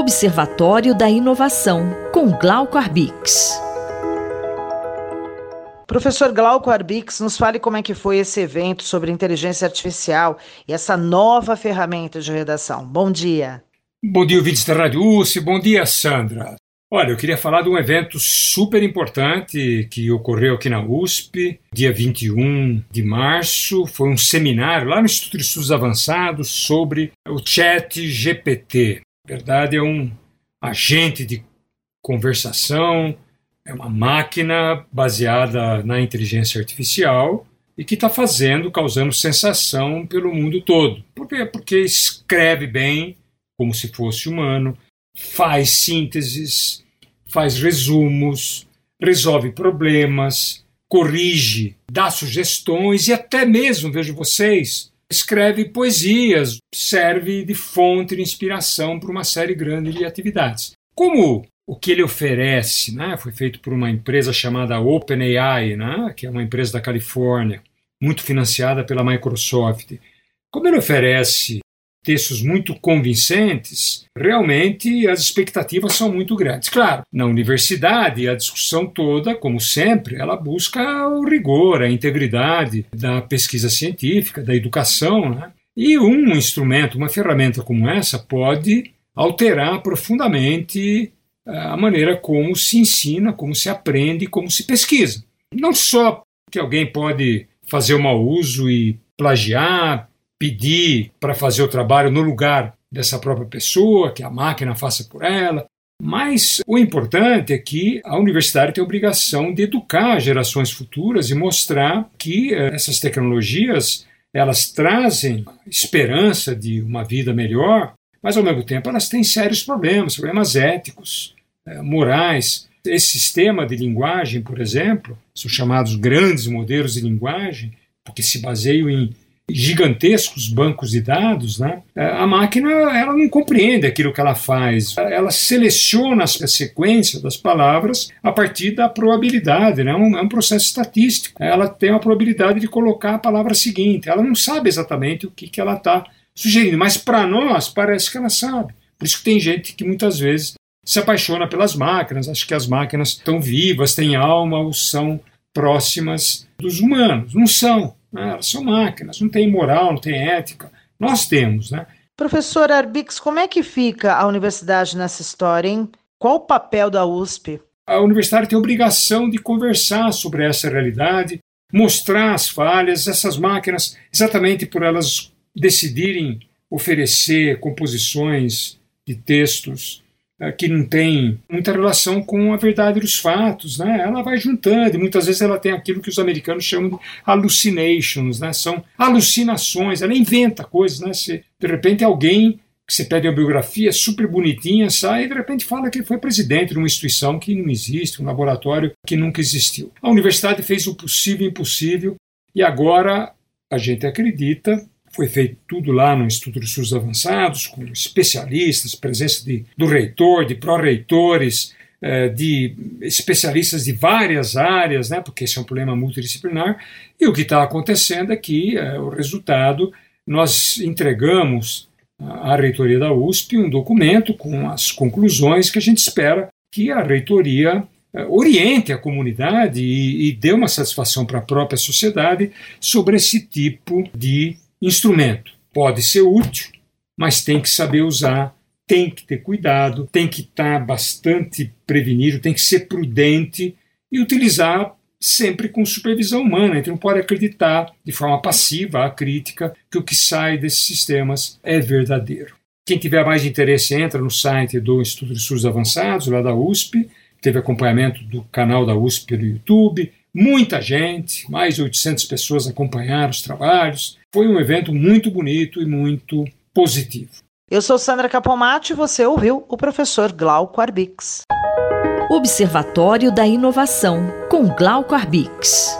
Observatório da Inovação, com Glauco Arbix. Professor Glauco Arbix, nos fale como é que foi esse evento sobre inteligência artificial e essa nova ferramenta de redação. Bom dia. Bom dia, ouvintes da Rádio USP. Bom dia, Sandra. Olha, eu queria falar de um evento super importante que ocorreu aqui na USP, dia 21 de março. Foi um seminário lá no Instituto de Estudos Avançados sobre o Chat GPT. Verdade, é um agente de conversação, é uma máquina baseada na inteligência artificial e que está fazendo, causando sensação pelo mundo todo. Por quê? Porque escreve bem, como se fosse humano, faz sínteses, faz resumos, resolve problemas, corrige, dá sugestões e até mesmo, vejo vocês, escreve poesias, serve de fonte de inspiração para uma série grande de atividades. Como o que ele oferece né, foi feito por uma empresa chamada OpenAI, né, que é uma empresa da Califórnia, muito financiada pela Microsoft. Como ele oferece textos muito convincentes, realmente as expectativas são muito grandes. Claro, na universidade, a discussão toda, como sempre, ela busca o rigor, a integridade da pesquisa científica, da educação. Né? E um instrumento, uma ferramenta como essa, pode alterar profundamente eh, a maneira como se ensina, como se aprende, como se pesquisa. Não só que alguém pode fazer um mau uso e plagiar, pedir para fazer o trabalho no lugar dessa própria pessoa, que a máquina faça por ela. Mas o importante é que a universidade tem a obrigação de educar gerações futuras e mostrar que eh, essas tecnologias elas trazem esperança de uma vida melhor, mas ao mesmo tempo elas têm sérios problemas, problemas éticos, eh, morais. Esse sistema de linguagem, por exemplo, são chamados grandes modelos de linguagem, porque se baseiam em gigantescos bancos de dados, né, é, a máquina ela não compreende aquilo que ela faz. Ela seleciona a sequência das palavras a partir da probabilidade, né, é um, é processo estatístico. Ela tem a probabilidade de colocar a palavra seguinte. Ela não sabe exatamente o que, que ela está sugerindo, mas para nós parece que ela sabe. Por isso que tem gente que muitas vezes se apaixona pelas máquinas, acha que as máquinas estão vivas, têm alma ou são próximas dos humanos. Não são. Né? Elas são máquinas, não tem moral, não tem ética. Nós temos, né? Professor Arbix, como é que fica a universidade nessa história, hein? Qual o papel da USP? A universidade tem a obrigação de conversar sobre essa realidade, mostrar as falhas, essas máquinas, exatamente por elas decidirem oferecer composições de textos que não tem muita relação com a verdade dos fatos, né? Ela vai juntando e muitas vezes ela tem aquilo que os americanos chamam de hallucinations, né? São alucinações, ela inventa coisas, né? Se, de repente alguém que você pede uma biografia super bonitinha sai e de repente fala que ele foi presidente de uma instituição que não existe, um laboratório que nunca existiu. A universidade fez o possível e impossível e agora a gente acredita foi feito tudo lá no Instituto de Estudos Avançados, com especialistas, presença de, do reitor, de pró-reitores, eh, de especialistas de várias áreas, né, porque esse é um problema multidisciplinar, e o que está acontecendo é que eh, o resultado, nós entregamos à reitoria da USP um documento com as conclusões que a gente espera que a reitoria eh, oriente a comunidade e, e dê uma satisfação para a própria sociedade sobre esse tipo de instrumento. Pode ser útil, mas tem que saber usar, tem que ter cuidado, tem que estar bastante prevenido, tem que ser prudente e utilizar sempre com supervisão humana. Gente não pode acreditar de forma passiva a crítica que o que sai desses sistemas é verdadeiro. Quem tiver mais interesse, entra no site do Instituto de Estudos Avançados, lá da USP, teve acompanhamento do canal da USP pelo YouTube, muita gente, mais de 800 pessoas acompanharam os trabalhos. Foi um evento muito bonito e muito positivo. Eu sou Sandra Capomatti e você ouviu o professor Glauco Arbix. Observatório da Inovação, com Glauco Arbix.